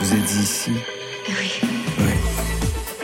Vous êtes ici Oui.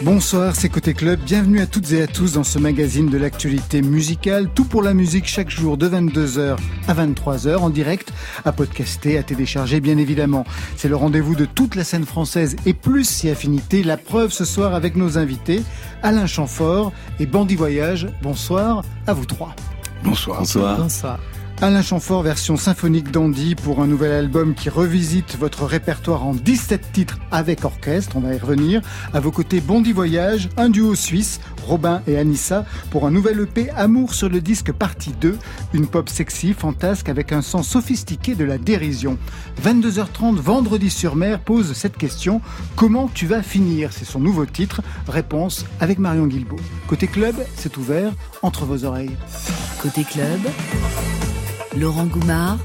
Bonsoir, c'est Côté Club. Bienvenue à toutes et à tous dans ce magazine de l'actualité musicale. Tout pour la musique chaque jour de 22h à 23h en direct, à podcaster, à télécharger bien évidemment. C'est le rendez-vous de toute la scène française et plus si affinité. La preuve ce soir avec nos invités, Alain Chamfort et Bandy Voyage. Bonsoir à vous trois. Bonsoir. Bonsoir. Bonsoir. Alain Chamfort, version symphonique d'Andy pour un nouvel album qui revisite votre répertoire en 17 titres avec orchestre, on va y revenir. À vos côtés, Bondy Voyage, un duo suisse, Robin et Anissa, pour un nouvel EP Amour sur le disque partie 2, une pop sexy, fantasque avec un sens sophistiqué de la dérision. 22h30, vendredi sur mer, pose cette question, comment tu vas finir? C'est son nouveau titre, réponse avec Marion Guilbault. Côté club, c'est ouvert entre vos oreilles. Côté club, Laurent Goumard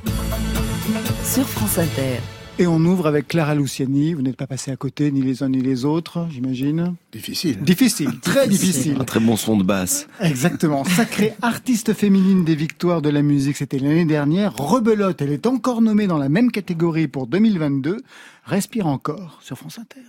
sur France Inter. Et on ouvre avec Clara Luciani. Vous n'êtes pas passé à côté, ni les uns ni les autres, j'imagine. Difficile. Difficile, très difficile. Un très bon son de basse. Exactement. Sacrée artiste féminine des victoires de la musique, c'était l'année dernière. Rebelote, elle est encore nommée dans la même catégorie pour 2022. Respire encore sur France Inter.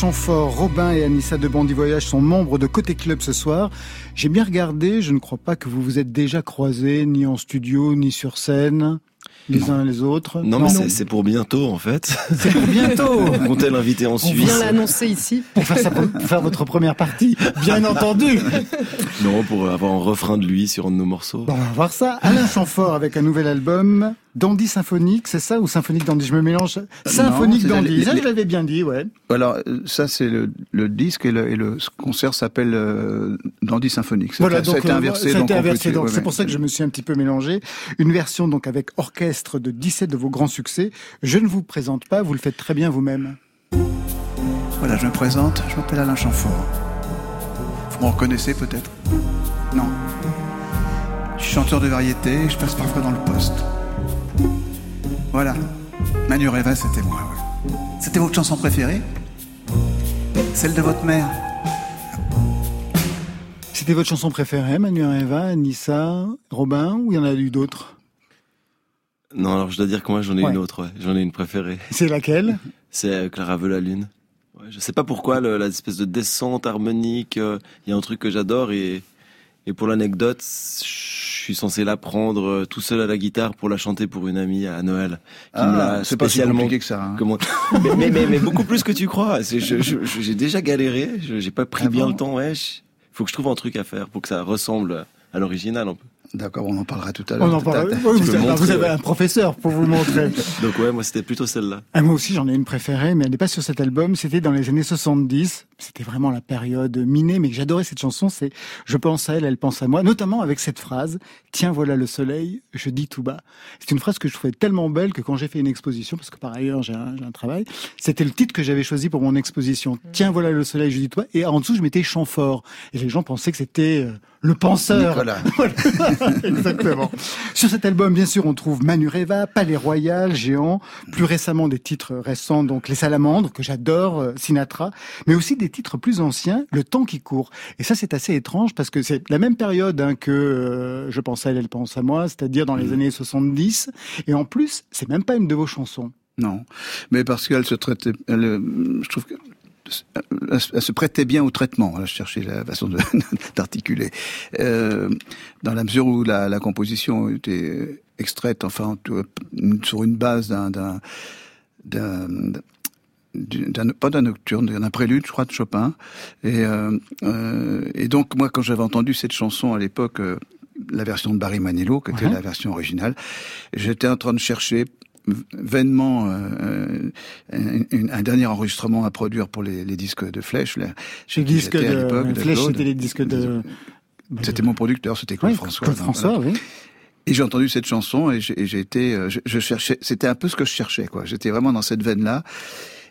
Chamfort, Robin et Anissa de Bandy Voyage sont membres de Côté Club ce soir. J'ai bien regardé, je ne crois pas que vous vous êtes déjà croisés, ni en studio, ni sur scène les uns les autres Non, mais c'est pour bientôt en fait. C'est pour bientôt. On comptait l'inviter en Suisse. On vient l'annoncer ici. Pour faire, pour faire votre première partie, bien entendu. Non, pour avoir un refrain de lui sur un de nos morceaux. Bon, on va voir ça. Alain Chamfort avec un nouvel album. Dandy symphonique, c'est ça ou symphonique dandy? Je me mélange. Symphonique non, dandy. Ça, je l'avais bien dit, ouais. Alors ça, c'est le, le, disque et le, et le concert s'appelle euh, dandy symphonique. Voilà, ça donc, a été inversé. Ça a été donc, inversé. Donc, ouais, c'est ouais. pour ça que je me suis un petit peu mélangé. Une version donc avec orchestre de 17 de vos grands succès. Je ne vous présente pas, vous le faites très bien vous-même. Voilà, je me présente. Je m'appelle Alain Chamfort. Vous me reconnaissez peut-être? Non. Je suis chanteur de variété. Je passe parfois dans le poste. Voilà. Manu Reva, c'était moi. Ouais. C'était votre chanson préférée? Celle de votre mère C'était votre chanson préférée, Manu Eva, Anissa, Robin, ou il y en a eu d'autres? Non, alors je dois dire que moi j'en ai Ouais. une autre, ouais. j'en ai une préférée. C'est laquelle? C'est euh, Clara veut la lune. Ouais, je sais pas pourquoi, le- la espèce de descente harmonique, euh, il y a un truc que j'adore et, et pour l'anecdote, je suis censé l'apprendre euh, tout seul à la guitare pour la chanter pour une amie à Noël. Qui me l'a Ah, c'est pas si compliqué que ça. hein. Comment mais, mais, mais, mais beaucoup plus que tu crois. Je- je- je- J'ai déjà galéré. je- J'ai pas pris Ah bien bon le temps. Ouais, je- faut que je trouve un truc à faire pour que ça ressemble à l'original un peu. D'accord, on en parlera tout à l'heure. On en T'as- parle. t'as- Oui, peux vous, avez, montrer, vous avez ouais. un professeur pour vous montrer. Donc ouais, moi c'était plutôt celle-là. Ah, moi aussi, j'en ai une préférée, mais elle n'est pas sur cet album. C'était dans les années 70. C'était vraiment la période minée, mais que j'adorais cette chanson. C'est Je pense à elle, elle pense à moi, notamment avec cette phrase Tiens, voilà le soleil, je dis tout bas. C'est une phrase que je trouvais tellement belle que quand j'ai fait une exposition, parce que par ailleurs j'ai un, j'ai un travail, c'était le titre que j'avais choisi pour mon exposition. Tiens, voilà le soleil, je dis tout bas. Et en dessous, je mettais Chamfort. Et les gens pensaient que c'était euh, le penseur. Nicolas. Voilà. Exactement. Sur cet album, bien sûr, on trouve Manu Reva, Palais Royal, Géant, plus récemment des titres récents, donc Les Salamandres, que j'adore, euh, Sinatra, mais aussi des titres plus anciens, Le temps qui court. Et ça, c'est assez étrange parce que c'est la même période hein, que euh, Je pense à elle, elle pense à moi, c'est-à-dire dans les années 70. Et en plus, c'est même pas une de vos chansons. Non, mais parce qu'elle se traitait, elle, euh, je trouve que elle, elle se prêtait bien au traitement. Là, je cherchais la façon d'articuler. Euh, dans la mesure où la, la composition était extraite, enfin, sur une base d'un, d'un, d'un, d'un- pas d'un nocturne, d'un prélude, je crois, de Chopin. Et, euh, euh, et donc, moi, quand j'avais entendu cette chanson à l'époque, euh, la version de Barry Manilow, qui était Ouais. la version originale, j'étais en train de chercher vainement euh, un, un- dernier enregistrement à produire pour les, les disques de Flèche. Les disques à de de Flèche, c'était les disques de... C'était mon producteur, c'était Claude François. Claude donc, François, oui. Et j'ai entendu cette chanson et j'ai été, je, je cherchais, c'était un peu ce que je cherchais, quoi. J'étais vraiment dans cette veine-là.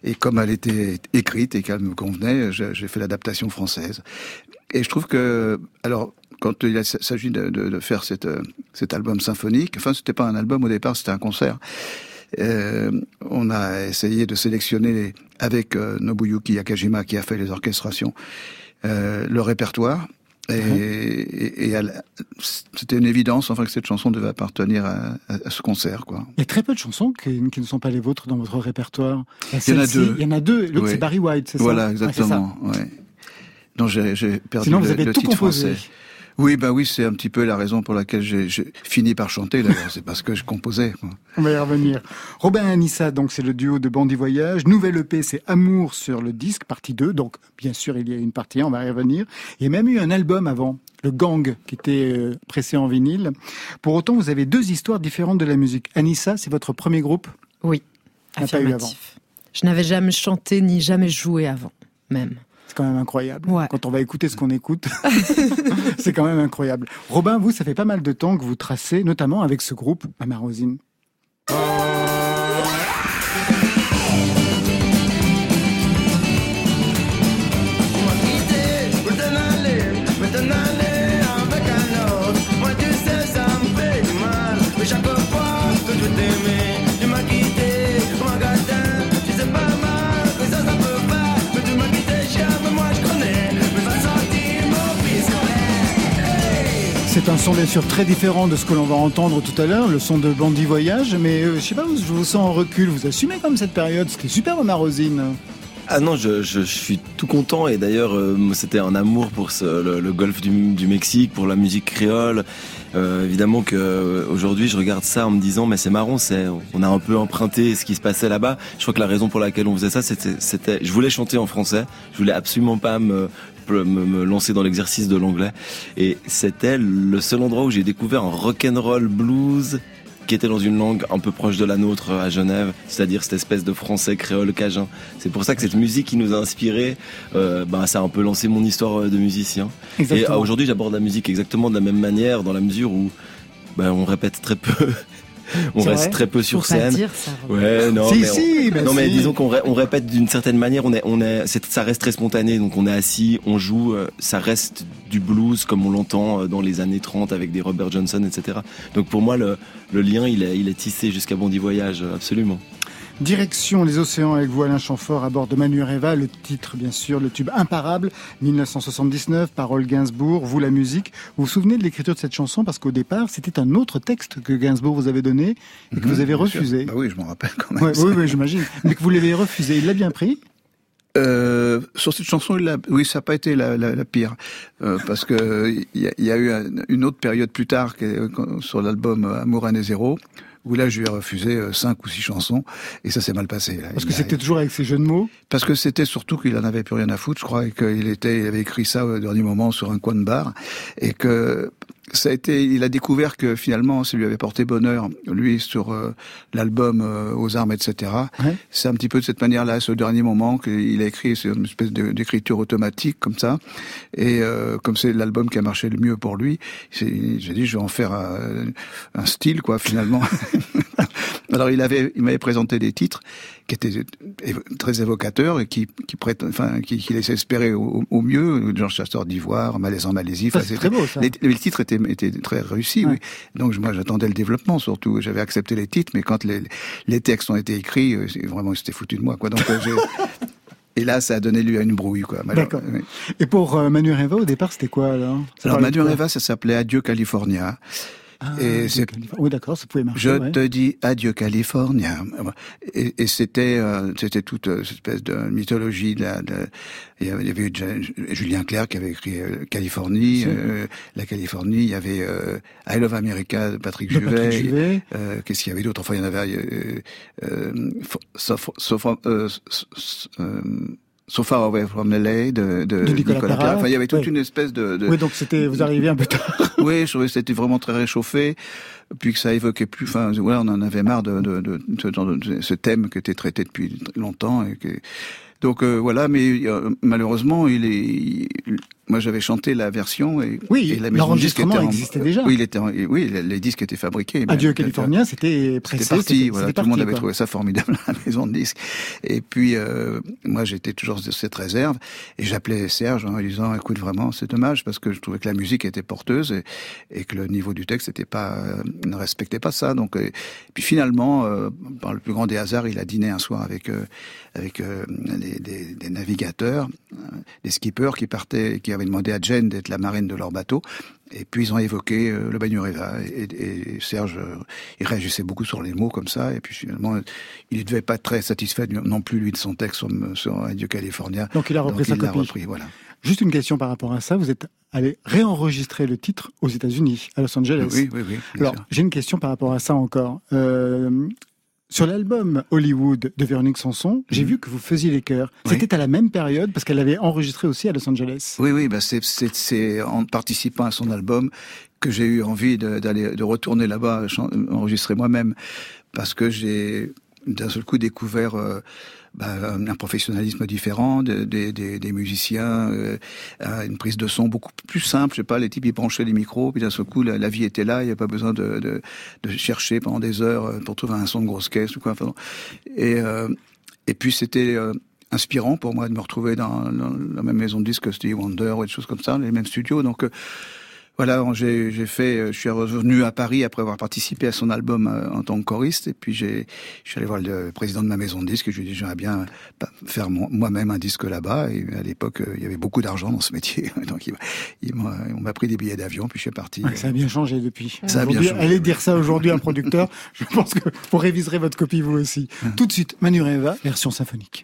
Et comme elle était écrite et qu'elle me convenait, j'ai fait l'adaptation française. Et je trouve que, alors, quand il s'agit de, faire cet album symphonique, enfin, c'était pas un album au départ, c'était un concert. Euh, on a essayé de sélectionner avec euh, Nobuyuki Yakajima qui a fait les orchestrations euh, le répertoire et, et, et elle- c'était une évidence enfin que cette chanson devait appartenir à, ce concert quoi. Il y a très peu de chansons qui, qui ne sont pas les vôtres dans votre répertoire. Il y en a deux. Il y en a deux. L'autre, Oui. c'est Barry White, c'est ça? Voilà Ouais, ça. exactement. ouais. Non j'ai j'ai perdu Sinon, le, vous avez le tout titre composé. français. Oui bah oui c'est un petit peu la raison pour laquelle j'ai fini par chanter d'ailleurs c'est parce que je composais. Quoi. On va y revenir. Robin et Anissa, donc c'est le duo de Bandit Voyage. Nouvelle EP, c'est Amour sur le disque, partie 2. Donc, bien sûr, il y a une partie 1, on va y revenir. Il y a même eu un album avant, le Gang, qui était euh, pressé en vinyle. Pour autant, vous avez deux histoires différentes de la musique. Anissa, c'est votre premier groupe? Oui, pas eu avant. affirmatif. Je n'avais jamais chanté ni jamais joué avant, même. C'est quand même incroyable. Ouais. Quand on va écouter ce qu'on écoute, c'est quand même incroyable. Robin, vous, ça fait pas mal de temps que vous tracez, notamment avec ce groupe, Mama Rosine. C'est un son bien sûr très différent de ce que l'on va entendre tout à l'heure, le son de Bandit Voyage, mais euh, je sais pas, je vous sens en recul, vous assumez comme cette période, c'était super Mama Rosine. Ah non, je, je, je suis tout content et d'ailleurs euh, c'était un amour pour ce, le, le golfe du, du Mexique, pour la musique créole. Euh, évidemment que euh, aujourd'hui je regarde ça en me disant mais c'est marrant, c'est on a un peu emprunté ce qui se passait là-bas. Je crois que la raison pour laquelle on faisait ça, c'était, je voulais chanter en français, je voulais absolument pas me me, me lancer dans l'exercice de l'anglais et c'était le seul endroit où j'ai découvert un rock'n'roll blues qui était dans une langue un peu proche de la nôtre à Genève, c'est-à-dire cette espèce de français créole cajun. C'est pour ça que cette musique qui nous a inspiré, euh, ben, ça a un peu lancé mon histoire de musicien. Exactement. Et euh, aujourd'hui, j'aborde la musique exactement de la même manière, dans la mesure où ben, on répète très peu. on reste vrai très peu sur Faut pas scène. dire ça. Ouais, non, Si, mais on- si, bah non mais disons qu'on ré- on répète d'une certaine manière, on est, on est, ça reste très spontané, donc on est assis, on joue, euh, ça reste du blues comme on l'entend euh, dans les années 30 avec des Robert Johnson, etc. Donc pour moi le, le lien il est, il est tissé jusqu'à Bondi Voyage, euh, absolument. Direction les océans avec vous Alain Chamfort à bord de Manu Reva, le titre bien sûr, le tube imparable, 1979, parole Gainsbourg, vous la musique. Vous vous souvenez de l'écriture de cette chanson? Parce qu'au départ c'était un autre texte que Gainsbourg vous avait donné et que vous avez refusé. Bah oui, je m'en rappelle quand même. Ouais, oui, oui, j'imagine. Mais que vous l'avez refusé. Il l'a bien pris? Euh, sur cette chanson, il a- oui, ça n'a pas été la, la, la pire, Euh, parce que il y, a- il y a eu un- une autre période plus tard sur l'album Amour Année Zéro, où là, je lui ai refusé euh, cinq ou six chansons, et ça s'est mal passé. Là. Parce Il que c'était toujours avec ces jeux de mots? parce que c'était surtout qu'il en avait plus rien à foutre, je crois, et qu'il était, il avait écrit ça au dernier moment sur un coin de bar, et que ça a été, il a découvert que finalement, ça lui avait porté bonheur, lui, sur euh, l'album euh, aux armes, etc. Ouais. C'est un petit peu de cette manière-là, ce dernier moment, qu'il a écrit, c'est une espèce d'écriture automatique comme ça, et euh, comme c'est l'album qui a marché le mieux pour lui, j'ai dit, je vais en faire un, un style, quoi, finalement. Alors il avait, il m'avait présenté des titres qui étaient évo- très évocateurs et qui, qui prêtent, enfin, qui, qui laissaient espérer au, au mieux. Jean Chasseur d'Ivoire, Malaise en Malaisie. Enfin, c'est c'était- très beau, ça. Les, titres étaient, étaient très réussis, Ouais. oui. Donc moi j'attendais le développement surtout. J'avais accepté les titres, mais quand les, les textes ont été écrits, euh, vraiment c'était foutu de moi, quoi. Donc euh, Et là, ça a donné lieu à une brouille, quoi. D'accord. oui. Et pour euh, Manu Reva, au départ, c'était quoi alors? Ça Alors, Manu Reva, ça s'appelait Adieu California. Ah, et c'est- Californie. Oui, d'accord, ça pouvait marcher. Je ouais. te dis adieu California. Et, et c'était euh, c'était toute euh, cette espèce de mythologie. De la, de- il y avait, eu Julien Clerc qui avait écrit euh, Californie, euh, la Californie. Il y avait I Love America de Patrick De Patrick Juvet. Qu'est-ce qu'il y avait d'autre? Enfin, il y en avait. Euh, euh, so, so, Far Away from LA de, de, De Nicolas. Perrat. Enfin, il y avait toute Oui. une espèce de, de, Oui, donc c'était, vous arrivez un peu tard. oui, je trouvais que c'était vraiment très réchauffé, puis que ça évoquait plus. Enfin, voilà, on en avait marre de, de, de, de- de ce thème qui était traité depuis longtemps et que. Donc euh, voilà, mais euh, malheureusement, il est. il- moi, j'avais chanté la version et, Oui, et la l'enregistrement était en- existait déjà. Oui, il était. en- oui, les, les disques étaient fabriqués. Adieu California, c'était c'était pressé. parti, voilà, c'était tout le monde avait quoi. trouvé ça formidable à la maison de disques. Et puis, euh, moi, j'étais toujours de cette réserve, et j'appelais Serge en lui disant, écoute, vraiment, c'est dommage, parce que je trouvais que la musique était porteuse, et, et que le niveau du texte était pas, euh, ne respectait pas ça. Donc, euh, et puis finalement, euh, par le plus grand des hasards, il a dîné un soir avec, euh, avec euh, des, des- des navigateurs, euh, des skippers qui partaient, qui avaient demandé à Jen d'être la marine de leur bateau. Et puis ils ont évoqué euh, le Bagnureva et, et Serge, euh, il réagissait beaucoup sur les mots comme ça. Et puis finalement, il ne devait pas être très satisfait non plus lui de son texte sur, sur Adieu California. Donc il a repris sa il l'a copie. repris, voilà. Juste une question par rapport à ça. Vous êtes allé réenregistrer le titre aux États-Unis, à Los Angeles. Oui, oui, oui. Alors, j'ai une question par rapport à ça encore. Euh, sur l'album Hollywood de Véronique Sanson, j'ai Mhm. vu que vous faisiez les chœurs. Oui. C'était à la même période parce qu'elle avait enregistré aussi à Los Angeles. Oui, oui, bah c'est, en participant à son album que j'ai eu envie de, d'aller, de retourner là-bas, enregistrer moi-même, parce que j'ai d'un seul coup découvert euh, bah, un professionnalisme différent de- des- musiciens, euh, une prise de son beaucoup plus simple. Je sais pas, les types ils branchaient les micros, puis d'un seul coup la, vie était là, il n'y a pas besoin de, chercher pendant des heures euh, pour trouver un son de grosse caisse ou quoi. Euh, et puis c'était inspirant pour moi de me retrouver dans, la même maison de disques que Stevie Wonder ou des choses comme ça, les mêmes studios. Donc voilà, j'ai j'ai fait, euh, je suis revenu à Paris après avoir participé à son album euh, en tant que choriste, et puis j'ai, je suis allé voir le président de ma maison de disques et je lui ai dit j'aimerais bien bah, faire moi-même un disque là-bas. Et à l'époque, euh, il y avait beaucoup d'argent dans ce métier, donc il, il m'a- on m'a pris des billets d'avion, puis je suis parti. Ouais, ça a bien changé depuis. Ça a bien changé, Allez oui. dire ça aujourd'hui à un producteur. Je pense que vous réviserez votre copie vous aussi. Tout de suite, Manu Reva, version symphonique.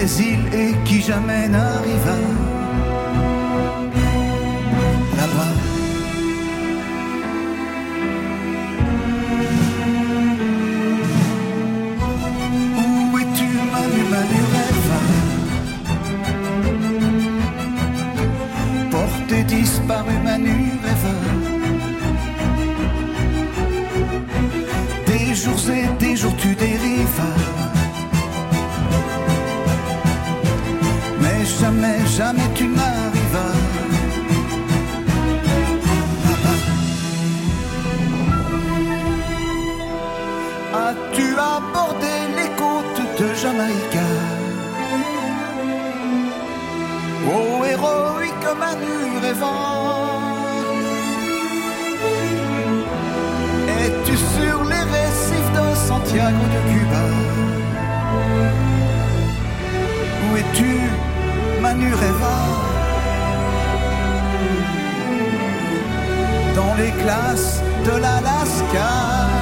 Des îles et qui jamais n'arriva jamais, tu n'arrives As-tu abordé les côtes de Jamaïca Oh héroïque Manu rêvant. Es-tu sur les récifs de Santiago de Cuba? Où es-tu Dans les classes de l'Alaska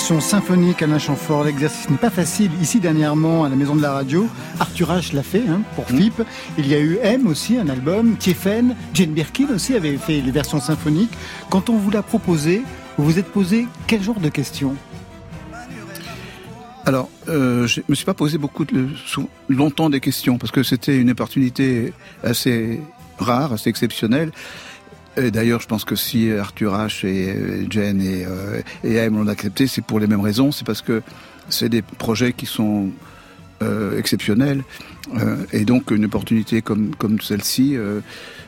Version symphonique, Alain Chamfort. L'exercice n'est pas facile. Ici, dernièrement, à la Maison de la Radio, Arthur H l'a fait, hein, pour FIP. Il y a eu M aussi, un album. Tiefen, Jane Birkin aussi avait fait les versions symphoniques. Quand on vous l'a proposé, vous vous êtes posé quel genre de questions? Alors, euh, je me suis pas posé beaucoup de, longtemps des questions parce que c'était une opportunité assez rare, assez exceptionnelle. Et D'ailleurs, je pense que si Arthur H et euh, Jen et, euh, et M l'ont accepté, c'est pour les mêmes raisons. C'est parce que c'est des projets qui sont euh, exceptionnels. Euh, et donc, une opportunité comme, comme celle-ci, euh,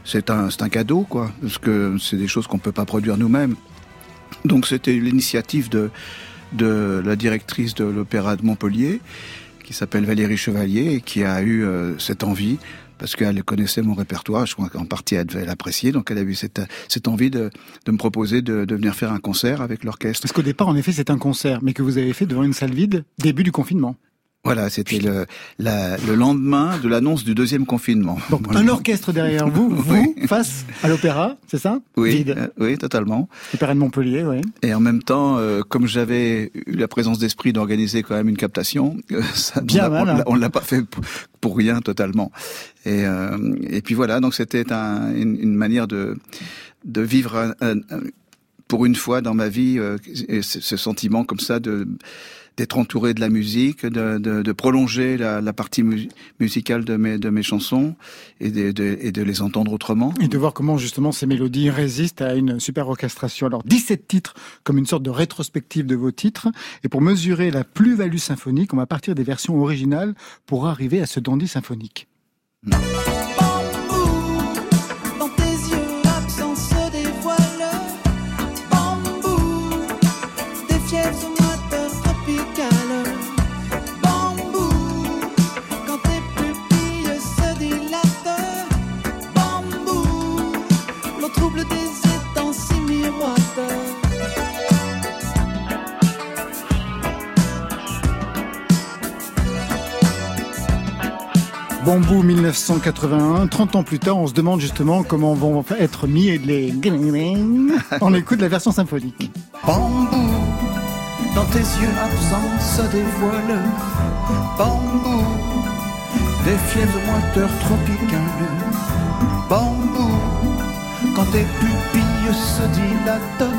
c'est un, un cadeau, quoi. Parce que c'est des choses qu'on peut pas produire nous-mêmes. Donc, c'était l'initiative de, de la directrice de l'Opéra de Montpellier, qui s'appelle Valérie Chevalier, et qui a eu euh, cette envie, parce qu'elle connaissait mon répertoire, je crois qu'en partie elle devait l'apprécier, donc elle a eu cette, cette envie de, de me proposer de, de venir faire un concert avec l'orchestre. Parce qu'au départ, en effet, c'est un concert, mais que vous avez fait devant une salle vide, début du confinement. Voilà, c'était le, la, le lendemain de l'annonce du deuxième confinement. Donc Voilà. un orchestre derrière vous, vous face à l'opéra, c'est ça? Oui, Vide. euh, oui, totalement. L'opéra de Montpellier, oui. Et en même temps, euh, comme j'avais eu la présence d'esprit d'organiser quand même une captation, euh, ça, Bien on l'a- pas fait pour, pour rien totalement. Et, et puis voilà, donc c'était un, une, une manière de de vivre un- un- un- pour une fois dans ma vie ce sentiment comme ça de d'être entouré de la musique, de, de, de prolonger la, la partie mu- musicale de mes, de mes chansons et de, de, et de les entendre autrement. Et de voir comment justement ces mélodies résistent à une super orchestration. Alors 17 titres comme une sorte de rétrospective de vos titres. Et pour mesurer la plus-value symphonique, on va partir des versions originales pour arriver à ce dandy symphonique. Bambou 1981, 30 ans plus tard, on se demande justement comment vont être mis les... On écoute la version symphonique. Bambou, dans tes yeux absents se dévoile. Bambou, des fièvres moiteurs tropicales. Bambou, quand tes pupilles se dilatent.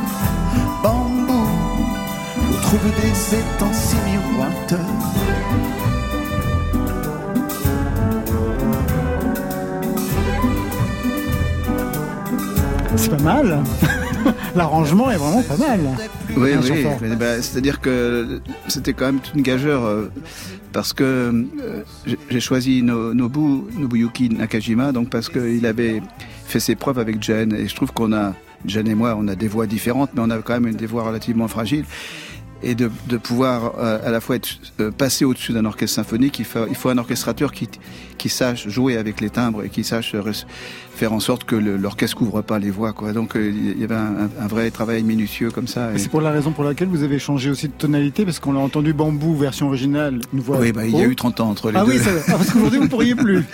Bambou, au trouble des étangs si miroitent. C'est pas mal. L'arrangement est vraiment pas mal. Oui, oui. bah, C'est-à-dire que c'était quand même toute une gageure euh, parce que euh, j'ai- choisi No- Nobu, Nobuyuki Nakajima donc parce qu'il avait fait ses preuves avec Jen et je trouve qu'on a Jen et moi on a des voix différentes mais on a quand même des voix relativement fragiles et de, de pouvoir euh, à la fois être euh, passé au-dessus d'un orchestre symphonique, il faut, il faut un orchestrateur qui, qui sache jouer avec les timbres et qui sache faire en sorte que l'orchestre couvre pas les voix. Quoi. Donc euh, il y avait un, un vrai travail minutieux comme ça. Et C'est pour la raison pour laquelle vous avez changé aussi de tonalité, parce qu'on l'a entendu bambou version originale, une voix. Oui, bah, il y a eu 30 ans entre les Ah deux. oui, ça, ah, parce qu'aujourd'hui vous pourriez plus.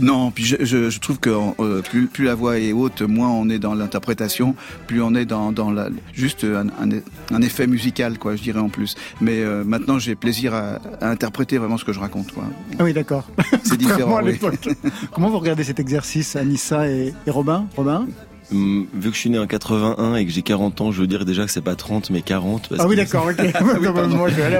Non, puis je, je, je trouve que euh, plus, plus la voix est haute, moins on est dans l'interprétation, plus on est dans, dans la, juste un, un, un effet musical, quoi, je dirais en plus. Mais euh, maintenant, j'ai plaisir à, à interpréter vraiment ce que je raconte. Quoi. Ah oui, d'accord. C'est différent. oui. Comment vous regardez cet exercice, Anissa et, et Robin? Robin? Vu que je suis né en 81 et que j'ai 40 ans, je veux dire déjà que c'est pas 30 mais 40. parce Ah oui, d'accord, ok. Moi, je vais aller.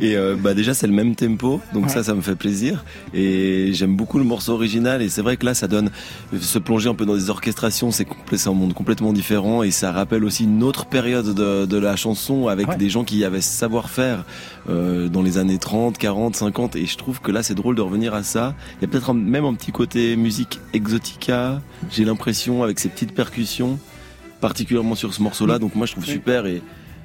Et euh, bah déjà c'est le même tempo, donc Ouais. ça ça me fait plaisir. Et j'aime beaucoup le morceau original et c'est vrai que là ça donne se plonger un peu dans des orchestrations, c'est un monde complètement différent et ça rappelle aussi une autre période de, de la chanson avec Ouais. des gens qui avaient ce savoir-faire euh, dans les années 30, 40, 50 et je trouve que là c'est drôle de revenir à ça. Il y a peut-être même un petit côté musique exotica, j'ai l'impression avec ces petites percussions particulièrement sur ce morceau-là. Donc moi je trouve super et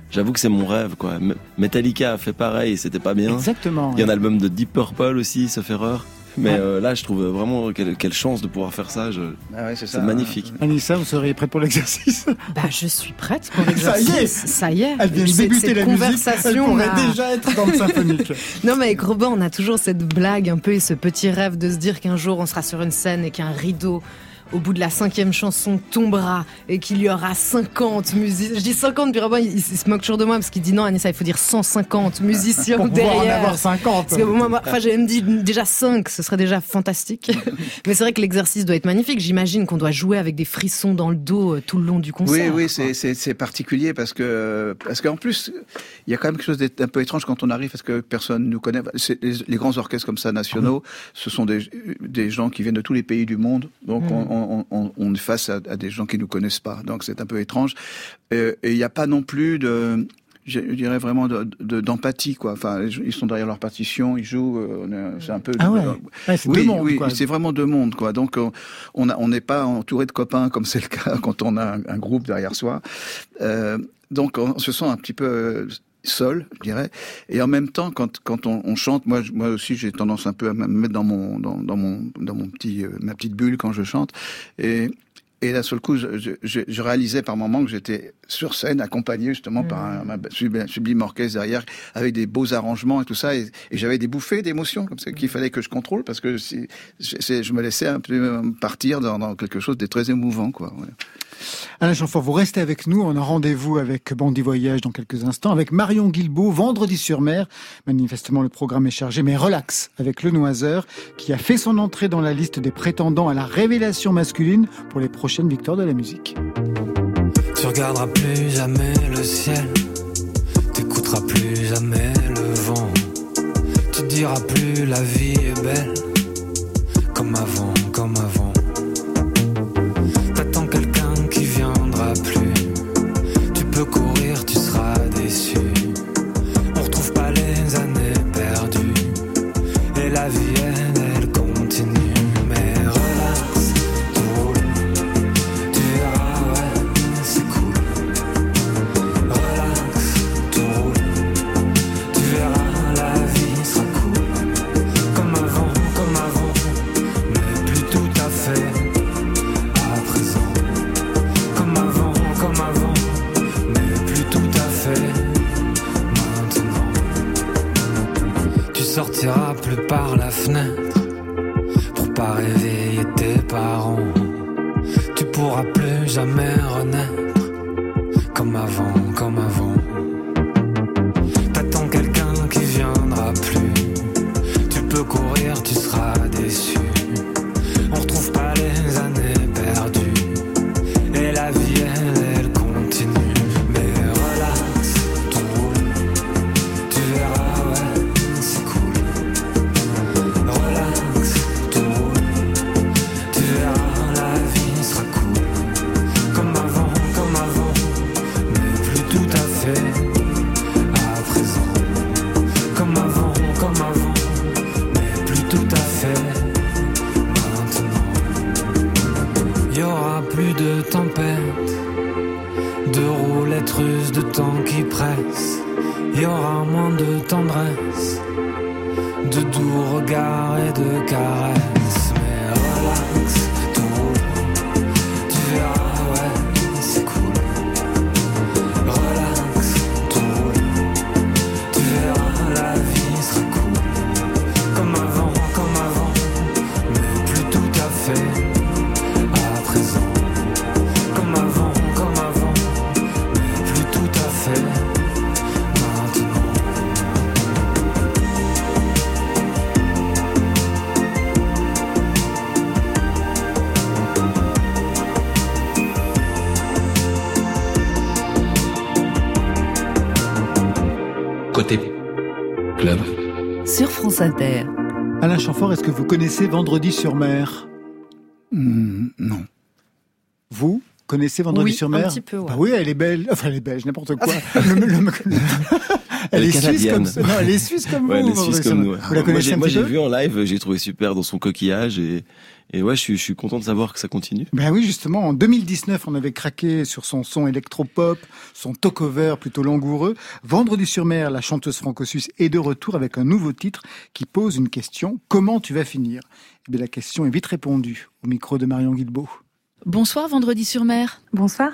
J'avoue que c'est mon rêve, quoi. Metallica a fait pareil et c'était pas bien. Exactement. Il y a un album de Deep Purple aussi, sauf erreur. Mais Ouais. euh, là, je trouve vraiment quelle, quelle chance de pouvoir faire ça. Je... Ah ouais, c'est C'est magnifique. Anissa, vous seriez prête pour l'exercice? Bah, je suis prête pour Ça y est. l'exercice. Ça y est. Elle vient de Cette- débuter la musique, elle pourrait là. déjà être dans le symphonique. Non, mais avec Robin, on a toujours cette blague un peu et ce petit rêve de se dire qu'un jour on sera sur une scène et qu'un rideau au bout de la cinquième chanson tombera et qu'il y aura 50 musiciens. Je dis 50, puis Robin il, il se moque toujours de moi parce qu'il dit non, Anissa, il faut dire 150 musiciens pour pouvoir en derrière. avoir 50. Parce que moi, moi, enfin, j'avais me dit déjà 5, ce serait déjà fantastique. Mais c'est vrai que l'exercice doit être magnifique. J'imagine qu'on doit jouer avec des frissons dans le dos euh, tout le long du Oui, concert. oui, c'est, c'est, particulier parce que parce qu'en plus il y a quand même quelque chose d'un peu étrange quand on arrive parce que personne nous connaît. Les, les grands orchestres comme ça nationaux, ce sont des, des gens qui viennent de tous les pays du monde, donc on, on, on, on est face à, à des gens qui nous connaissent pas, donc c'est un peu étrange. Euh, Et il n'y a pas non plus de je dirais vraiment de, de- d'empathie quoi. Enfin, ils sont derrière leur partition, ils jouent. euh, C'est un peu. Ah ouais. Oui, mondes, oui, c'est vraiment deux mondes, quoi. Donc, on- on a- on n'est pas entouré de copains comme c'est le cas quand on a un, un groupe derrière soi. Euh, donc, on se sent un petit peu seul, je dirais. Et en même temps, quand quand on, on chante, moi, moi aussi, j'ai tendance un peu à me mettre dans mon dans, dans mon dans mon petit euh, ma petite bulle quand je chante. Et Et d'un seul coup, je, je, je, je réalisais par moments que j'étais sur scène, accompagné justement par un, un sublime, orchestre derrière, avec des beaux arrangements et tout ça. Et, et j'avais des bouffées d'émotions comme ça qu'il fallait que je contrôle parce que si, je, je me laissais un peu partir dans, dans quelque chose de très émouvant, quoi. Ouais. Alain Chanfort, vous restez avec nous. On a rendez-vous avec Bandit Voyage dans quelques instants, avec Marion Guilbeault, vendredi sur mer. Manifestement, le programme est chargé, mais relax, avec Le Noiseur, qui a fait son entrée dans la liste des prétendants à la révélation masculine pour les victoires de la musique. Tu regarderas plus jamais le ciel, t'écouteras plus jamais le vent, tu diras plus la vie est belle, comme avant, comme avant. T'attends quelqu'un qui viendra plus, tu peux courir, tu seras déçu. On retrouve pas les années perdues, et la vie elle, France Inter. Alain Chanfort, est-ce que vous connaissez Vendredi sur mer? Hmm, non. Vous connaissez Vendredi Oui, sur un mer petit peu, ouais. Bah oui, elle est belle. Enfin, elle est belge, n'importe quoi. Le- le- le- elle, est suisse comme. Non, elle est suisse comme Ouais, vous. elle est suisse comme nous. Vous la connaissez moi, j'ai vu en live, j'ai trouvé super dans son coquillage et, et ouais, je suis, je suis content de savoir que ça continue. Ben oui, justement, en 2019, on avait craqué sur son son électropop, son talk-over plutôt langoureux. Vendredi sur mer, la chanteuse franco-suisse est de retour avec un nouveau titre qui pose une question. Comment tu vas finir? Eh bien, la question est vite répondue au micro de Marion Guilbeault. Bonsoir Vendredi sur mer. Bonsoir.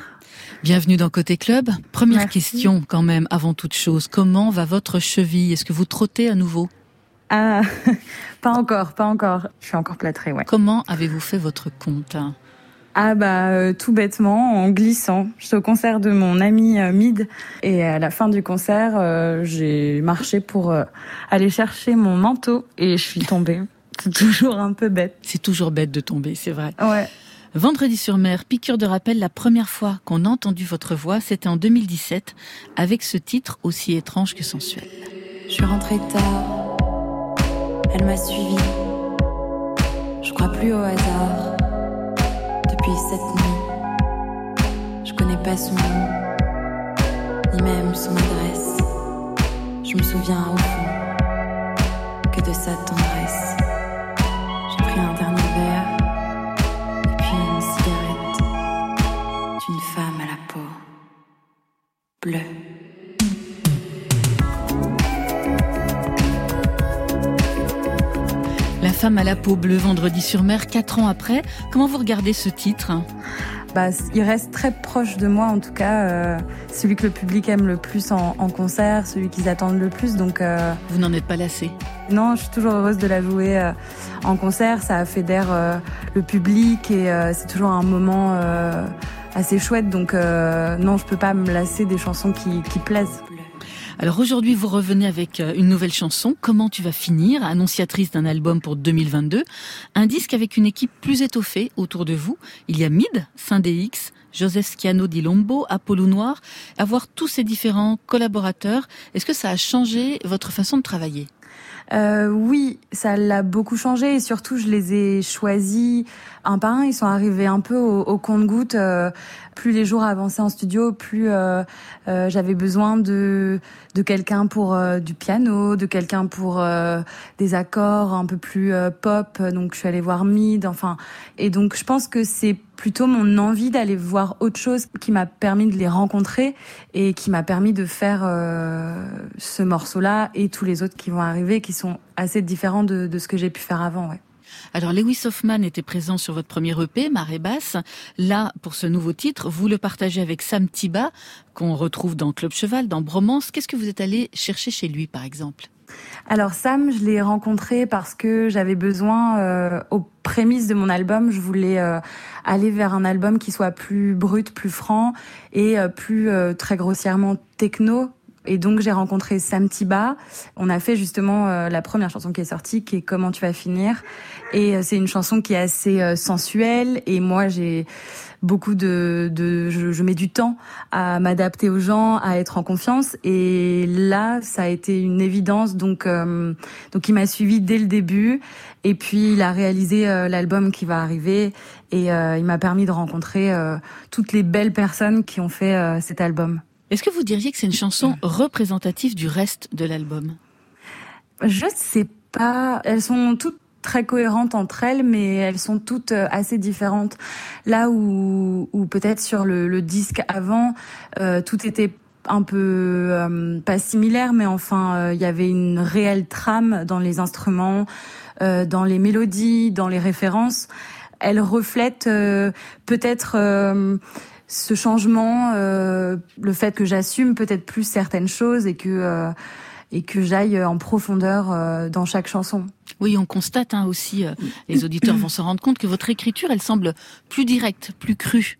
Bienvenue dans Côté Club. Première Merci. question quand même avant toute chose. Comment va votre cheville? Est-ce que vous trottez à nouveau? Ah, pas encore, pas encore. Je suis encore plâtrée, ouais. Comment avez-vous fait votre compte? Ah bah euh, tout bêtement en glissant. J'étais au concert de mon ami euh, Mid et à la fin du concert, euh, j'ai marché pour aller chercher mon manteau et je suis tombée. C'est toujours un peu bête. C'est toujours bête de tomber, c'est vrai. Ouais. Vendredi sur mer, piqûre de rappel, la première fois qu'on a entendu votre voix, c'était en 2017, avec ce titre aussi étrange que sensuel. Je suis rentrée tard, elle m'a suivi. Je crois plus au hasard. Depuis cette nuit, je connais pas son nom, ni même son adresse. Je me souviens au fond que de sa tendresse. Femme à la peau bleue, vendredi sur mer, quatre ans après. Comment vous regardez ce titre? Bah, il reste très proche de moi en tout cas, euh, celui que le public aime le plus en, en concert, celui qu'ils attendent le plus. Donc euh, vous n'en êtes pas lassé? Non, je suis toujours heureuse de la jouer euh, en concert. Ça fédère le public et c'est toujours un moment assez chouette. Donc non, je peux pas me lasser des chansons qui, qui plaisent. Alors aujourd'hui, vous revenez avec euh, une nouvelle chanson, Comment tu vas finir, annonciatrice d'un album pour 2022, un disque avec une équipe plus étoffée autour de vous. Il y a Mid, Saint-DX, Joseph Schiano di Lombo, Apollo Noir, avoir tous ces différents collaborateurs, est-ce que ça a changé votre façon de travailler? Euh, oui, ça l'a beaucoup changé et surtout je les ai choisis un par un. Ils sont arrivés un peu au, au compte-goutte. Euh, plus les jours avançaient en studio, plus euh, euh j'avais besoin de de quelqu'un pour euh, du piano, de quelqu'un pour euh, des accords un peu plus pop. Donc je suis allée voir Mid. Enfin, et donc je pense que c'est plutôt mon envie d'aller voir autre chose qui m'a permis de les rencontrer et qui m'a permis de faire ce morceau-là et tous les autres qui vont arriver, qui sont assez différents de, de ce que j'ai pu faire avant. Ouais. Alors Lewis Hoffman était présent sur votre premier EP, Marée Basse. Là, pour ce nouveau titre, vous le partagez avec Sam Tiba, qu'on retrouve dans Club Cheval, dans Bromance. Qu'est-ce que vous êtes allé chercher chez lui, par exemple? Alors Sam, je l'ai rencontré parce que j'avais besoin, euh, aux prémices de mon album, je voulais euh, aller vers un album qui soit plus brut, plus franc et euh, plus euh, très grossièrement techno, et donc j'ai rencontré Sam Tiba. On a fait justement euh, la première chanson qui est sortie, qui est Comment tu vas finir. Et euh, c'est une chanson qui est assez sensuelle. Et moi j'ai beaucoup de, de je, je, mets du temps à m'adapter aux gens, à être en confiance. Et là, ça a été une évidence. Donc, euh, donc il m'a suivi dès le début. Et puis il a réalisé euh, l'album qui va arriver. Et euh, il m'a permis de rencontrer toutes les belles personnes qui ont fait cet album. Est-ce que vous diriez que c'est une chanson représentative du reste de l'album? Je sais pas. Elles sont toutes très cohérentes entre elles, mais elles sont toutes euh, assez différentes. Là où, où peut-être sur le, le, disque avant, euh, tout était un peu euh, pas similaire, mais enfin il euh, y avait une réelle trame dans les instruments, euh, dans les mélodies, dans les références. Elle reflète peut-être ce changement, le fait que j'assume peut-être plus certaines choses et que et que j'aille en profondeur euh, dans chaque chanson. Oui, on constate hein, aussi, euh, les auditeurs vont se rendre compte que votre écriture, elle semble plus directe, plus crue.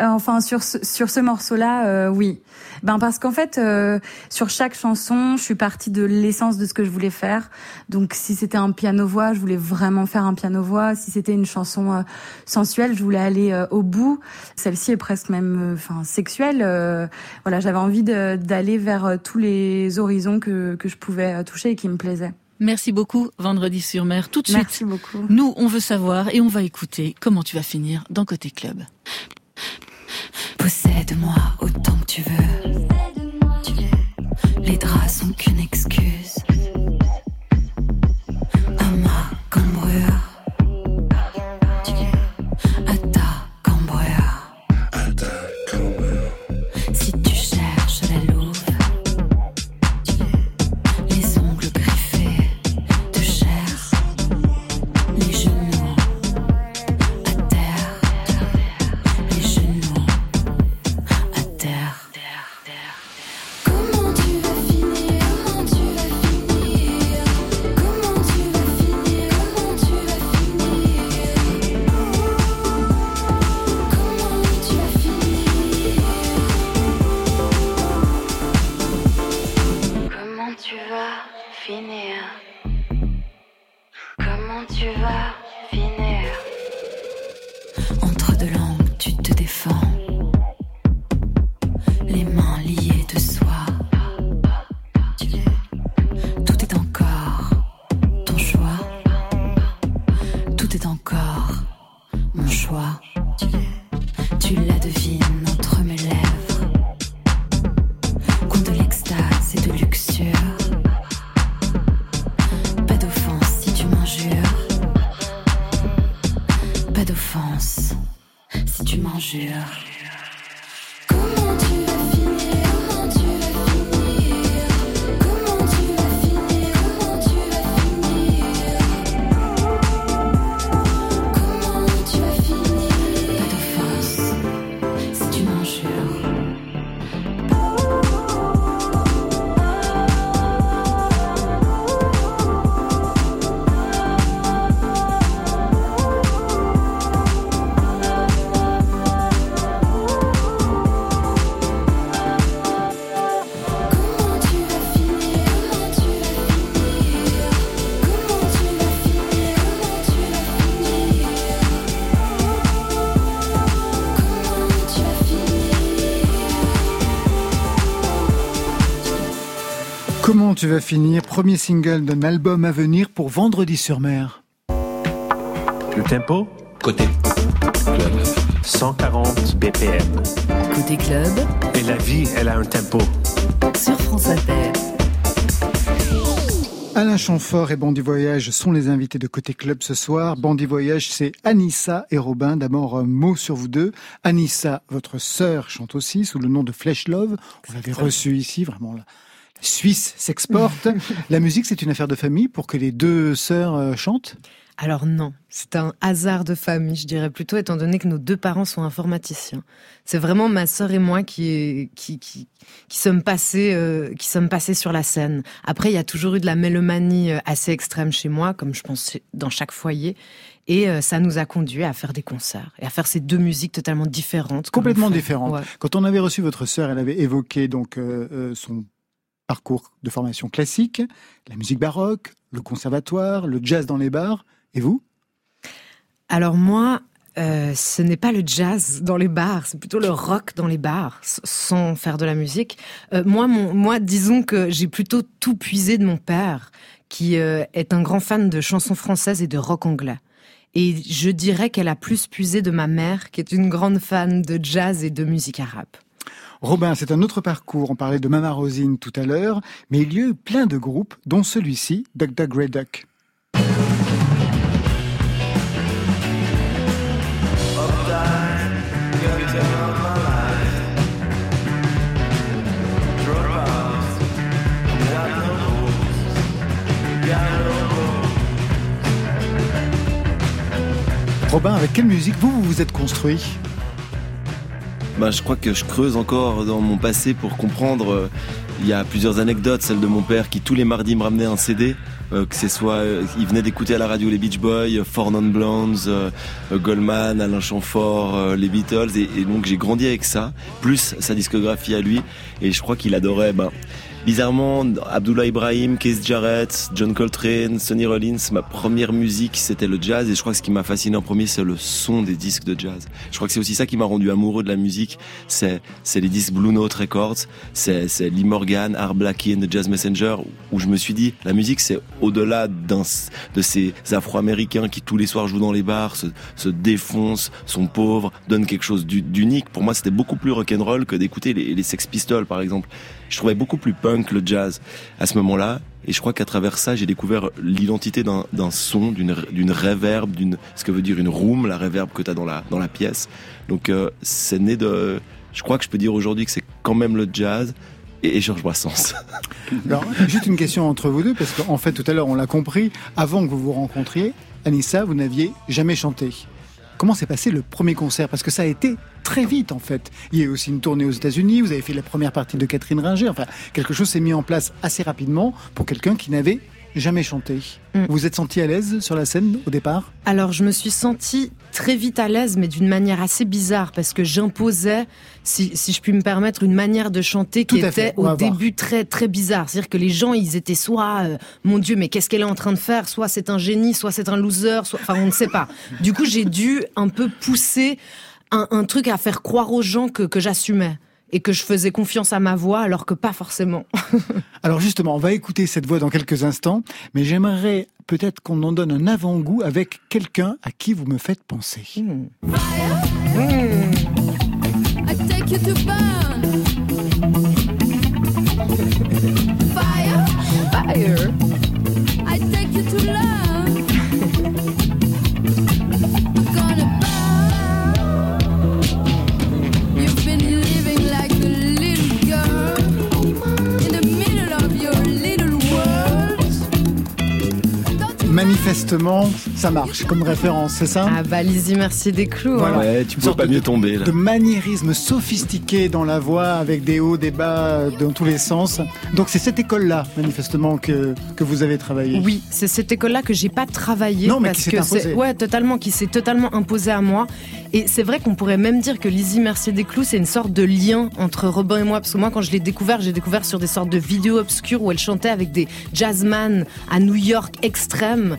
Euh, enfin, sur ce, sur ce morceau-là, euh, oui. Ben parce qu'en fait, euh, sur chaque chanson, je suis partie de l'essence de ce que je voulais faire. Donc, si c'était un piano-voix, je voulais vraiment faire un piano-voix. Si c'était une chanson euh, sensuelle, je voulais aller euh, au bout. Celle-ci est presque même, enfin, sexuelle. voilà, j'avais envie d'aller vers tous les horizons que, que je pouvais toucher et qui me plaisaient. Merci beaucoup, Vendredi sur mer. Tout de Merci suite, beaucoup. nous, on veut savoir et on va écouter comment tu vas finir dans Côté Club. Possède-moi autant que tu veux. Les draps sont qu'une excuse. À ma cambrure. Tu vas finir Premier single d'un album à venir pour Vendredi sur mer. Le tempo? Côté club. 140 BPM. Côté club, Et la vie, elle a un tempo. sur France Inter. Alain Chamfort et Bandit Voyage sont les invités de Côté Club ce soir. Bandit Voyage, c'est Anissa et Robin. D'abord, un mot sur vous deux. Anissa, votre sœur, chante aussi sous le nom de Flesh Love. On l'avait reçu ici, vraiment là. Suisse s'exporte. La musique, c'est une affaire de famille pour que les deux sœurs euh, chantent? Alors non, c'est un hasard de famille, je dirais plutôt, étant donné que nos deux parents sont informaticiens. C'est vraiment ma sœur et moi qui, qui, qui, qui sommes passés, euh, qui sommes passés sur la scène. Après, il y a toujours eu de la mélomanie euh, assez extrême chez moi, comme je pense dans chaque foyer. Et euh, ça nous a conduit à faire des concerts et à faire ces deux musiques totalement différentes. Complètement différentes. Ouais. Quand on avait reçu votre sœur, elle avait évoqué donc euh, son parcours de formation classique, la musique baroque, le conservatoire, le jazz dans les bars. Et vous? Alors moi, euh, ce n'est pas le jazz dans les bars, c'est plutôt le rock dans les bars, sans faire de la musique. Euh, moi, moi, disons que j'ai plutôt tout puisé de mon père, qui euh, est un grand fan de chansons françaises et de rock anglais. Et je dirais qu'elle a plus puisé de ma mère, qui est une grande fan de jazz et de musique arabe. Robin, c'est un autre parcours. On parlait de Mama Rosine tout à l'heure, mais il y a eu plein de groupes, dont celui-ci, Duck Duck Grey Duck. Robin, avec quelle musique vous vous vous êtes construit? Ben, je crois que je creuse encore dans mon passé pour comprendre. euh, Il y a plusieurs anecdotes, celle de mon père qui tous les mardis me ramenait un CD, euh, que ce soit, euh, il venait d'écouter à la radio les Beach Boys, Four Non Blondes, euh, Goldman, Alain Chamfort, les Beatles, et, et donc j'ai grandi avec ça, plus sa discographie à lui, et je crois qu'il adorait, ben, Bizarrement, Abdullah Ibrahim, Keith Jarrett, John Coltrane, Sonny Rollins, ma première musique c'était le jazz et je crois que ce qui m'a fasciné en premier c'est le son des disques de jazz. Je crois que c'est aussi ça qui m'a rendu amoureux de la musique, c'est c'est les disques Blue Note Records, c'est c'est Lee Morgan, Art Blakey and the Jazz Messenger où je me suis dit la musique c'est au-delà d'un de ces Afro-américains qui tous les soirs jouent dans les bars, se, se défoncent, sont pauvres, donnent quelque chose d'u- d'unique. Pour moi c'était beaucoup plus rock'n'roll que d'écouter les, les Sex Pistols par exemple. Je trouvais beaucoup plus punk le jazz à ce moment-là. Et je crois qu'à travers ça, j'ai découvert l'identité d'un son, d'une reverb, d'une ce que veut dire une room, la reverb que tu as dans la dans la pièce. Donc euh, c'est né de je crois que je peux dire aujourd'hui que c'est quand même le jazz et, et Georges Brassens. Alors, juste une question entre vous deux, parce qu'en fait, tout à l'heure, on l'a compris, avant que vous vous rencontriez, Anissa, vous n'aviez jamais chanté. Comment s'est passé le premier concert? Parce que ça a été très vite, en fait. Il y a eu aussi une tournée aux États-Unis, vous avez fait la première partie de Catherine Ringer. Enfin, quelque chose s'est mis en place assez rapidement pour quelqu'un qui n'avait jamais chanté. Mm. Vous vous êtes senti à l'aise sur la scène au départ? Alors, je me suis sentie très vite à l'aise, mais d'une manière assez bizarre, parce que j'imposais, si, si je puis me permettre, une manière de chanter qui Tout était au voir. début très très bizarre. C'est-à-dire que les gens, ils étaient soit, euh, mon Dieu, mais qu'est-ce qu'elle est en train de faire? Soit c'est un génie, soit c'est un loser, soit, enfin, on ne sait pas. Du coup, j'ai dû un peu pousser un, un truc à faire croire aux gens que, que j'assumais et que je faisais confiance à ma voix, alors que pas forcément. Alors justement, on va écouter cette voix dans quelques instants, mais j'aimerais peut-être qu'on en donne un avant-goût avec quelqu'un à qui vous me faites penser. Hmm. I take you to burn. Fire, Fire. I take you to learn. Manifestement, ça marche comme référence, c'est ça? Ah bah Lizzie, merci des clous. Voilà. hein. Ouais, tu peux pas de- mieux tomber là. de maniérisme sophistiqué dans la voix, avec des hauts, des bas, dans tous les sens. Donc c'est cette école-là, manifestement, que, que vous avez travaillé. Oui, c'est cette école-là que j'ai pas travaillé Non, mais parce qui s'est que imposée. c'est ouais totalement qui s'est totalement imposé à moi. Et c'est vrai qu'on pourrait même dire que Lizzie Mercier Desclous c'est une sorte de lien entre Robin et moi parce que moi quand je l'ai découvert, j'ai découvert sur des sortes de vidéos obscures où elle chantait avec des jazzman à New York extrême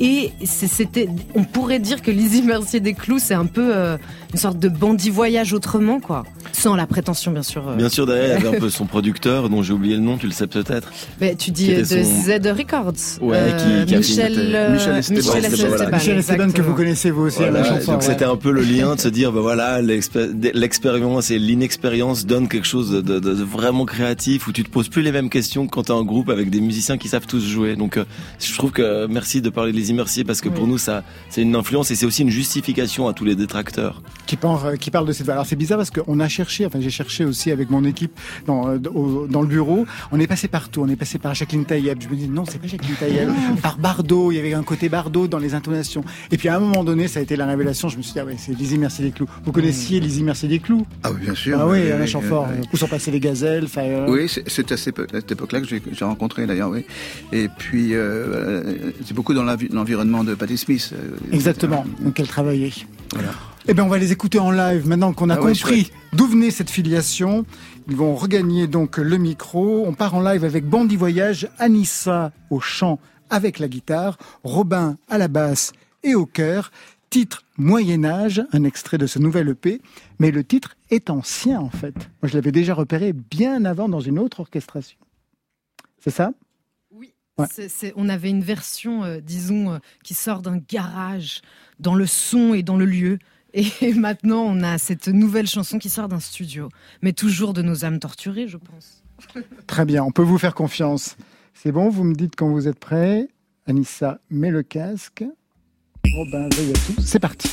et c'était on pourrait dire que Lizzie Mercier Desclous c'est un peu euh, une sorte de bandit voyage autrement quoi. Sans la prétention, bien sûr. euh. Bien sûr, derrière, il y avait un peu son producteur, dont j'ai oublié le nom, tu le sais peut-être. Mais tu dis euh, de son- Z Records. Ouais, Euh, qui- qui a Michel, euh, Michel Esteban. Michel Esteban, Esteban, voilà. Michel Esteban que vous connaissez vous aussi à la chanson. donc ouais. c'était un peu le lien de se dire, bah voilà, l'expé- l'expérience et l'inexpérience donnent quelque chose de, de- de vraiment créatif où tu te poses plus les mêmes questions que quand t'es en groupe avec des musiciens qui savent tous jouer. Donc euh, je trouve que merci de parler des immersiers parce que pour nous ça c'est une influence et c'est aussi une justification à tous les détracteurs. qui parle, qui parle de cette. Alors c'est bizarre parce qu'on a cherché, enfin j'ai cherché aussi avec mon équipe dans, euh, au- dans le bureau. On est passé partout. On est passé par Jacqueline Taïeb. Je me dis non, c'est pas Jacqueline Taïeb. par Bardot, il y avait un côté Bardot dans les intonations. Et puis à un moment donné, ça a été la révélation. Je me suis dit ah ouais, c'est Lizzie Mercier des Clous. Vous connaissiez Lizzie Mercier des Clous? Ah oui, bien sûr. Ah oui, Oui, Alain oui, Chamfort. oui. Où sont passées les gazelles? Enfin, euh, Oui, c'est- à cette époque-là que j'ai rencontré d'ailleurs, oui. Et puis, euh, euh, c'est beaucoup dans l'avi- l'environnement de Patti Smith. euh, Exactement. Donc elle travaillait. Voilà. Eh bien, on va les écouter en live maintenant qu'on a Ah ouais, compris d'où venait cette filiation. Ils vont regagner donc le micro. On part en live avec Bandit Voyage, Anissa au chant avec la guitare, Robin à la basse et au chœur. Titre Moyen Âge, un extrait de ce nouvel EP, mais le titre est ancien en fait. Moi, je l'avais déjà repéré bien avant dans une autre orchestration. C'est ça? Ouais. C'est- c'est- on avait une version, euh, disons, euh, qui sort d'un garage, dans le son et dans le lieu. Et maintenant, on a cette nouvelle chanson qui sort d'un studio, mais toujours de nos âmes torturées, je pense. Très bien, on peut vous faire confiance. C'est bon, vous me dites quand vous êtes prêts. Anissa met le casque. Robin veille à tout. C'est parti.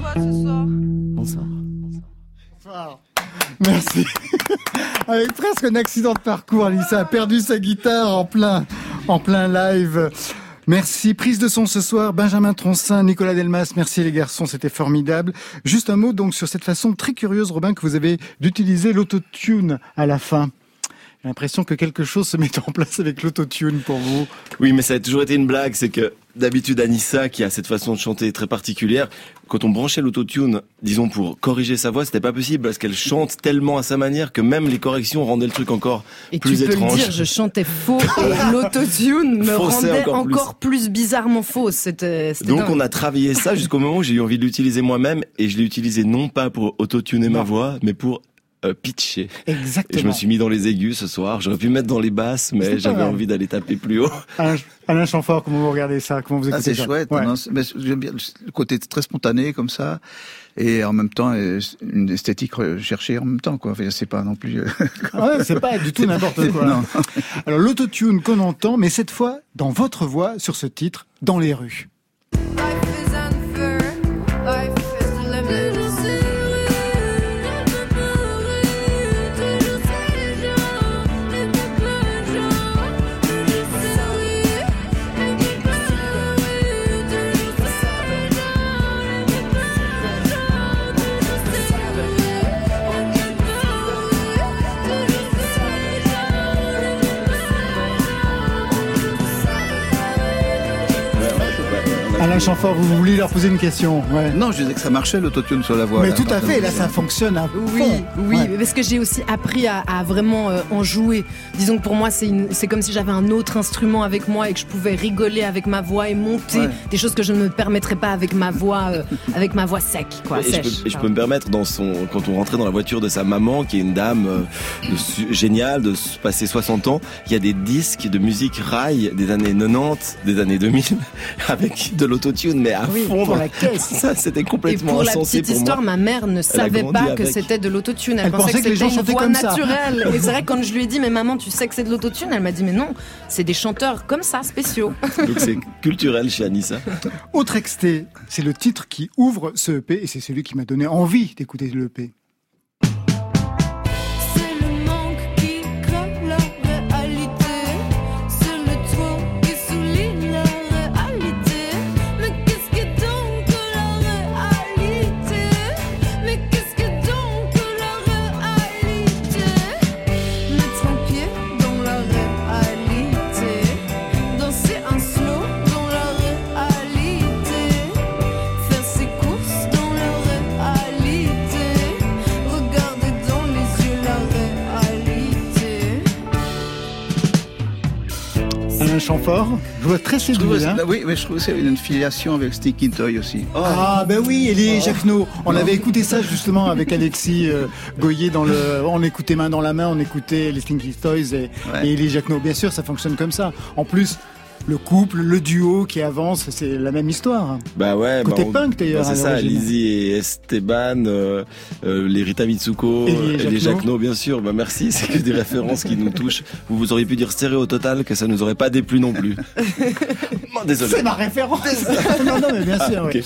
Quoi ce soir Bonsoir. Merci. Avec presque un accident de parcours, Anissa a perdu sa guitare en plein, en plein live. Merci. Prise de son ce soir, Benjamin Troncin, Nicolas Delmas. Merci les garçons, c'était formidable. Juste un mot donc sur cette façon très curieuse, Robin, que vous avez d'utiliser l'autotune à la fin. J'ai l'impression que quelque chose se met en place avec l'autotune pour vous. Oui, mais ça a toujours été une blague, c'est que d'habitude Anissa qui a cette façon de chanter très particulière. Quand on branchait l'autotune, disons pour corriger sa voix, c'était pas possible parce qu'elle chante tellement à sa manière que même les corrections rendaient le truc encore Et plus tu peux étrange. le dire, je chantais faux et l'autotune me Faussait rendait encore encore, plus. plus. bizarrement fausse. C'était c'était Donc dingue. on a travaillé ça jusqu'au moment où j'ai eu envie de l'utiliser moi-même et je l'ai utilisé non pas pour autotuner ma voix, mais pour euh, pitcher. Exactement. Et je me suis mis dans les aigus ce soir. J'aurais pu me mettre dans les basses, mais j'avais envie d'aller taper plus haut. Alain, Alain Chamfort, comment vous regardez ça? Comment vous Ah, écoutez c'est chouette. Ouais. mais j'aime bien le côté très spontané comme ça, et en même temps euh, une esthétique recherchée en même temps. Quoi. Enfin, c'est pas non plus. euh, Ah ouais, c'est pas du tout n'importe quoi. Non. Alors l'autotune qu'on entend, mais cette fois dans votre voix sur ce titre, dans les rues. Alain Chamfort, vous vouliez leur poser une question ouais. Non, je disais que ça marchait l'autotune sur la voix. Mais là. tout à fait, là ça fonctionne à Oui, fond. oui, Ouais. mais parce que j'ai aussi appris à, à vraiment euh, en jouer. Disons que pour moi, c'est comme si j'avais un autre instrument avec moi et que je pouvais rigoler avec ma voix et monter Ouais. des choses que je ne me permettrais pas avec ma voix, euh, avec ma voix sec, quoi, Et je, sèche. peux, et je peux me permettre dans son quand on rentrait dans la voiture de sa maman qui est une dame euh, de géniale de passer 60 ans il y a des disques de musique rail des années 90 des années 2000 avec de l'autotune mais à Oui, fond pour dans- la caisse. ça c'était Et complètement pour la insensé petite pour moi. histoire, ma mère ne savait pas que avec. c'était de l'autotune. Elle, Elle pensait que que les gens c'était une chantaient voix comme ça. naturelle. Et c'est vrai, quand je lui ai dit, mais maman, tu sais que c'est de l'autotune, elle m'a dit, mais non, c'est des chanteurs comme ça, spéciaux. donc c'est culturel chez Anissa Autre extrait, c'est le titre qui ouvre ce EP et c'est celui qui m'a donné envie d'écouter le Chamfort, je vois très séduit. Hein Oui, mais je trouve que c'est une filiation avec Sticky Toy aussi. Ah ben oui, Elie Jacquenot. On avait écouté ça justement avec Alexis euh, Goyer dans le. On écoutait main dans la main, on écoutait les Stinky Toys et, Ouais. et Jacquenot. Bien sûr, ça fonctionne comme ça. En plus, le couple, le duo qui avance, c'est la même histoire. bah ouais Côté bah, on- punk, d'ailleurs, bah, c'est à ça. Lizzie et Esteban euh, euh, les Rita Mitsuko Et les et les Jacquenot. Bien sûr bah merci c'est que des références qui nous touchent vous vous auriez pu dire stéréo total que ça nous aurait pas déplu non plus Bon, désolé C'est ma référence. non, non, mais bien sûr. Ah, oui.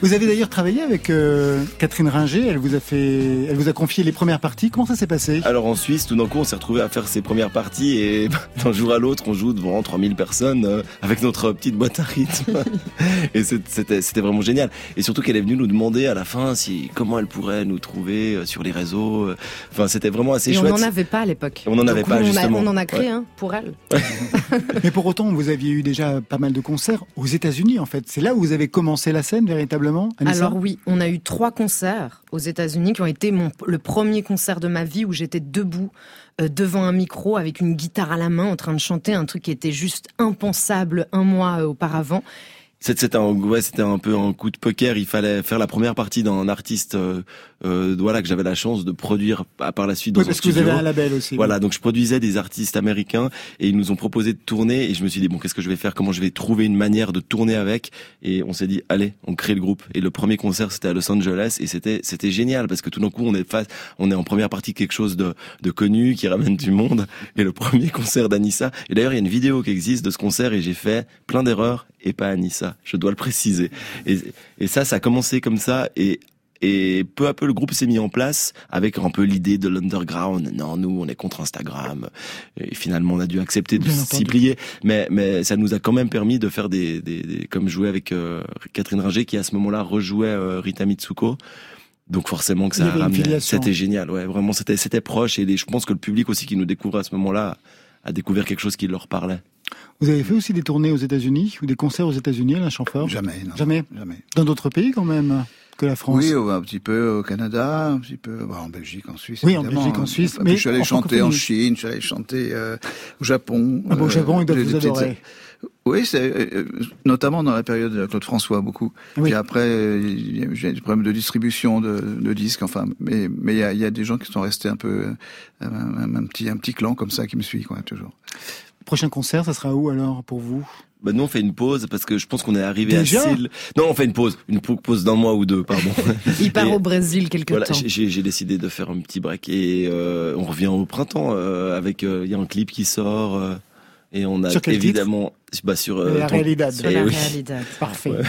Vous avez d'ailleurs travaillé avec euh, Catherine Ringer. Elle vous a fait, elle vous a confié les premières parties. Comment ça s'est passé? Alors en Suisse, tout d'un coup, on s'est retrouvé à faire ses premières parties et d'un jour à l'autre, on joue devant 3000 personnes euh, avec notre petite boîte à rythme. et c'était vraiment génial. Et surtout qu'elle est venue nous demander à la fin si comment elle pourrait nous trouver euh, sur les réseaux. euh. Enfin, c'était vraiment assez Et on chouette. n'en avait pas à l'époque. On n'en avait pas, on a- justement. On en a créé Ouais. un pour elle. Mais pour autant, vous aviez eu déjà pas mal de concerts aux États-Unis. En fait, c'est là où vous avez commencé la scène véritablement. Anissa? Alors oui, on a eu trois concerts aux États-Unis qui ont été mon, le premier concert de ma vie où j'étais debout devant un micro avec une guitare à la main en train de chanter un truc qui était juste impensable un mois euh, auparavant. C'était un, ouais, c'était un peu un coup de poker. Il fallait faire la première partie d'un artiste, euh, euh, voilà, que j'avais la chance de produire par la suite dans Oui, un parce que vous avez un label aussi. Voilà, donc je produisais des artistes américains et ils nous ont proposé de tourner et je me suis dit bon qu'est-ce que je vais faire, comment je vais trouver une manière de tourner avec? Et on s'est dit allez on crée le groupe. Et le premier concert c'était à Los Angeles et c'était c'était génial parce que tout d'un coup on est face on est en première partie quelque chose de de connu qui ramène du monde et le premier concert d'Anissa. Et d'ailleurs il y a une vidéo qui existe de ce concert et j'ai fait plein d'erreurs et pas Anissa je dois le préciser et et ça ça a commencé comme ça et et peu à peu, le groupe s'est mis en place avec un peu l'idée de l'underground. Non, nous, on est contre Instagram. Et finalement, on a dû accepter de s'y plier. Mais, mais ça nous a quand même permis de faire des, des, des- comme jouer avec euh, Catherine Ringer, qui à ce moment-là rejouait euh, Rita Mitsuko. Donc forcément que ça a ramené. C'était génial. Ouais, vraiment, c'était, c'était proche. Et les- je pense que le public aussi qui nous découvre à ce moment-là a découvert quelque chose qui leur parlait. Vous avez fait aussi des tournées aux États-Unis ou des concerts aux États-Unis, Alain Chamfort Jamais, non. Jamais? Jamais. Dans d'autres pays quand même que la France? Oui, un petit peu au Canada, un petit peu bah, en Belgique, en Suisse. Oui, en. Belgique, en Suisse, Puis mais je suis allé en chanter en. Chine, je suis allé chanter euh, au Japon. Ah bon, au Japon, ils doivent vous petites- adorer. Oui, c'est euh, notamment dans la période de Claude François beaucoup. Oui. Puis après, euh, il y a- j'ai des problèmes de distribution de, de disques. Enfin, mais mais il y a, il y a des gens qui sont restés un peu euh, un, un- un petit un petit clan comme ça qui me suit quoi toujours. Prochain concert, ça sera où alors pour vous? Bah nous on fait une pause parce que je pense qu'on est arrivé Déjà? À Sille. Non, on fait une pause, une pause d'un mois ou deux, pardon. Il part Et- au Brésil quelque Voilà, temps. j'ai- décidé de faire un petit break et euh, on revient au printemps euh, avec euh, il y a un clip qui sort euh, et on a Sur quel évidemment bah, sur euh, La ton- Realidad. Eh la oui. Realidad. Parfait. Ouais.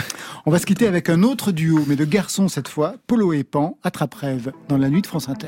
On va se quitter avec un autre duo, mais de garçons cette fois, Polo et Pan, attrape-rêve, dans la nuit de France Inter.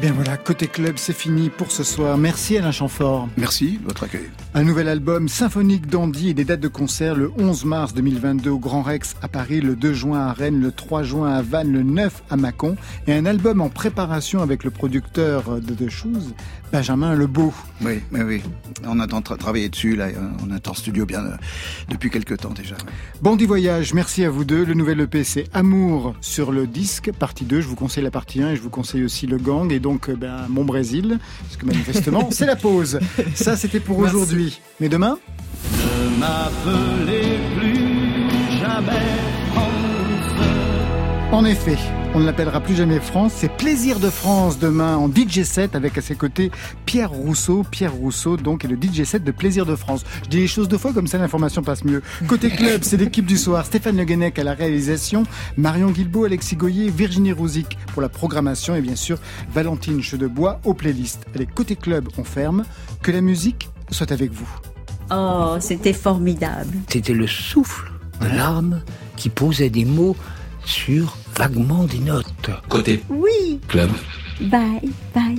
Bien voilà, côté club, c'est fini pour ce soir. Merci Alain Chamfort. Merci de votre accueil. Un nouvel album symphonique d'Andy et des dates de concert le 11 mars 2022 au Grand Rex à Paris, le 2 juin à Rennes, le 3 juin à Vannes, le 9 à Mâcon et un album en préparation avec le producteur de The Shoes, Benjamin Lebeau. Oui, oui, oui. On attend de tra- travailler dessus là. On est en studio bien euh, depuis quelques temps déjà. Bandit Voyage, merci à vous deux. Le nouvel EP, c'est Amour sur le disque, partie 2. Je vous conseille la partie 1 et je vous conseille aussi le gang et donc euh, ben, mon Brésil, parce que manifestement, c'est la pause. Ça, c'était pour aujourd'hui. Mais demain? Ne m'appelez plus jamais. En effet, on ne l'appellera plus jamais France. C'est Plaisir de France demain en DJ set avec à ses côtés Pierre Rousseau. Pierre Rousseau, donc, est le DJ set de Plaisir de France. Je dis les choses deux fois, comme ça l'information passe mieux. Côté club, c'est l'équipe du soir. Stéphane Le Guenec à la réalisation, Marion Guilbault, Alexis Goyer, Virginie Rouzic pour la programmation et bien sûr Valentine Chedebois aux playlists. Allez, côté club, on ferme. Que la musique soit avec vous. Oh, c'était formidable. C'était le souffle de l'âme qui posait des mots sur vaguement des notes. Côté Oui. club. Bye, bye.